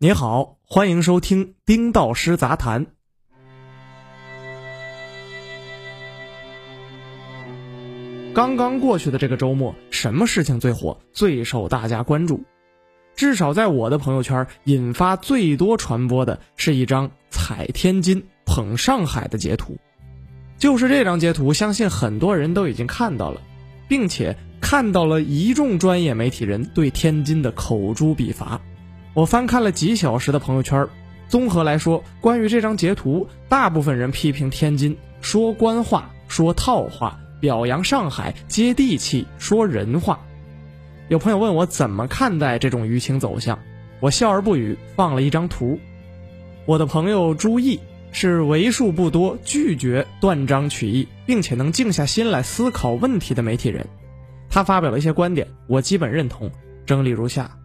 你好，欢迎收听丁道师杂谈。刚刚过去的这个周末，什么事情最火、最受大家关注？至少在我的朋友圈，引发最多传播的是一张踩天津、捧上海的截图。就是这张截图，相信很多人都已经看到了，并且看到了一众专业媒体人对天津的口诛笔伐。我翻看了几小时的朋友圈，综合来说，关于这张截图，大部分人批评天津说官话、说套话。表扬上海接地气，说人话。有朋友问我怎么看待这种舆情走向，我笑而不语，放了一张图。我的朋友朱毅是为数不多拒绝断章取义，并且能静下心来思考问题的媒体人。他发表了一些观点，我基本认同。整理如下：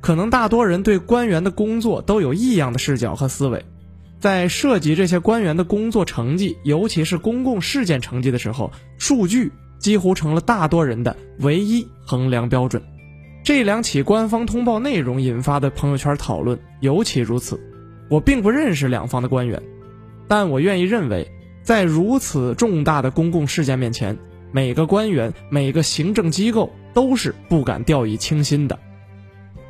可能大多人对官员的工作都有异样的视角和思维。在涉及这些官员的工作成绩，尤其是公共事件成绩的时候，数据几乎成了大多人的唯一衡量标准。这两起官方通报内容引发的朋友圈讨论尤其如此。我并不认识两方的官员，但我愿意认为，在如此重大的公共事件面前，每个官员、每个行政机构都是不敢掉以轻心的。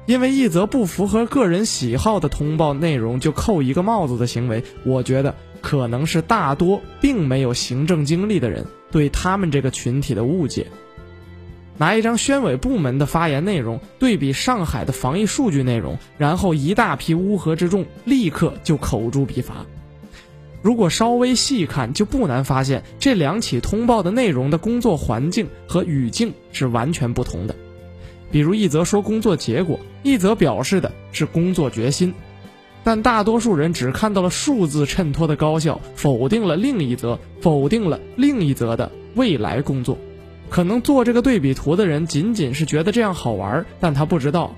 因为一则不符合个人喜好的通报内容就扣一个帽子的行为，我觉得可能是大多并没有行政经历的人对他们这个群体的误解。拿一张宣委部门的发言内容对比上海的防疫数据内容，然后一大批乌合之众立刻就口诛笔伐。如果稍微细看，就不难发现这两起通报的内容的工作环境和语境是完全不同的。比如一则说工作结果，一则表示的是工作决心，但大多数人只看到了数字衬托的高效，否定了另一则，否定了另一则的未来工作。可能做这个对比图的人仅仅是觉得这样好玩，但他不知道，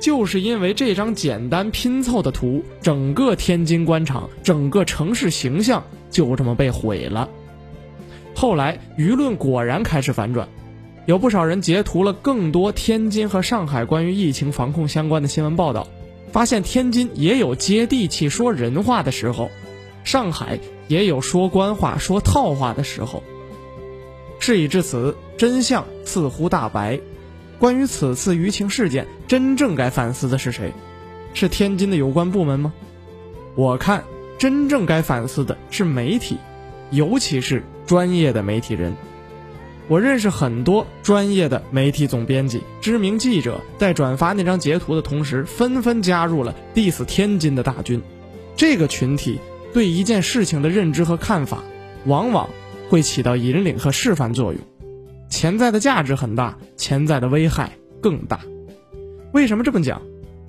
就是因为这张简单拼凑的图，整个天津官场，整个城市形象就这么被毁了。后来舆论果然开始反转。有不少人截图了更多天津和上海关于疫情防控相关的新闻报道，发现天津也有接地气说人话的时候，上海也有说官话说套话的时候。事已至此，真相似乎大白。关于此次舆情事件，真正该反思的是谁？是天津的有关部门吗？我看，真正该反思的是媒体，尤其是专业的媒体人。我认识很多专业的媒体总编辑、知名记者，在转发那张截图的同时，纷纷加入了 “diss 天津”的大军。这个群体对一件事情的认知和看法，往往会起到引领和示范作用，潜在的价值很大，潜在的危害更大。为什么这么讲？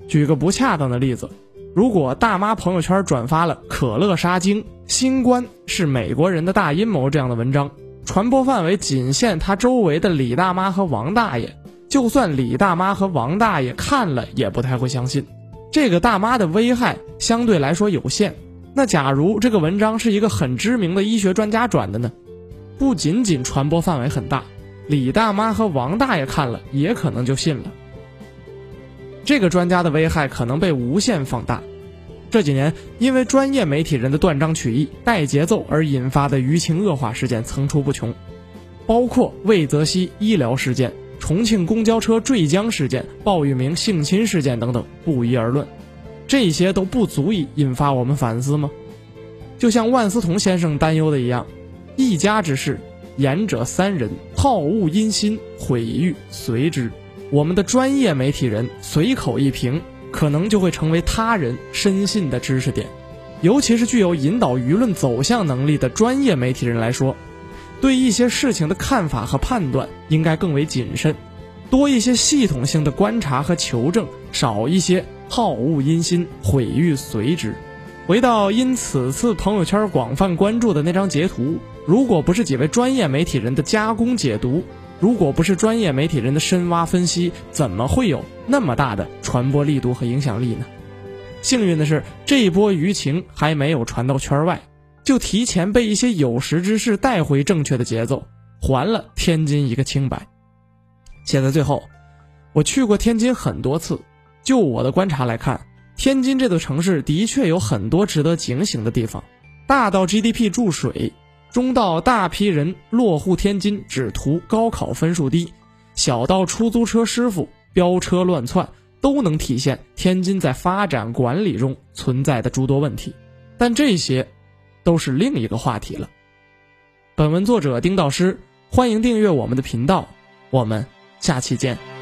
举个不恰当的例子，如果大妈朋友圈转发了“可乐杀精”“新冠是美国人的大阴谋”这样的文章。传播范围仅限他周围的李大妈和王大爷，就算李大妈和王大爷看了也不太会相信。这个大妈的危害相对来说有限。那假如这个文章是一个很知名的医学专家转的呢？不仅仅传播范围很大，李大妈和王大爷看了也可能就信了。这个专家的危害可能被无限放大。这几年，因为专业媒体人的断章取义、带节奏而引发的舆情恶化事件层出不穷，包括魏则西医疗事件、重庆公交车坠江事件、鲍玉明性侵事件等等，不一而论。这些都不足以引发我们反思吗？就像万思彤先生担忧的一样，一家之事，言者三人，好恶因心，毁誉随之。我们的专业媒体人随口一评。可能就会成为他人深信的知识点，尤其是具有引导舆论走向能力的专业媒体人来说，对一些事情的看法和判断应该更为谨慎，多一些系统性的观察和求证，少一些好恶因心，毁誉随之。回到因此次朋友圈广泛关注的那张截图，如果不是几位专业媒体人的加工解读。如果不是专业媒体人的深挖分析，怎么会有那么大的传播力度和影响力呢？幸运的是，这一波舆情还没有传到圈外，就提前被一些有识之士带回正确的节奏，还了天津一个清白。写在最后，我去过天津很多次，就我的观察来看，天津这座城市的确有很多值得警醒的地方，大到 GDP 注水，中到大批人落户天津只图高考分数低，小到出租车师傅飙车乱窜，都能体现天津在发展管理中存在的诸多问题。但这些，都是另一个话题了。本文作者丁道师，欢迎订阅我们的频道，我们下期见。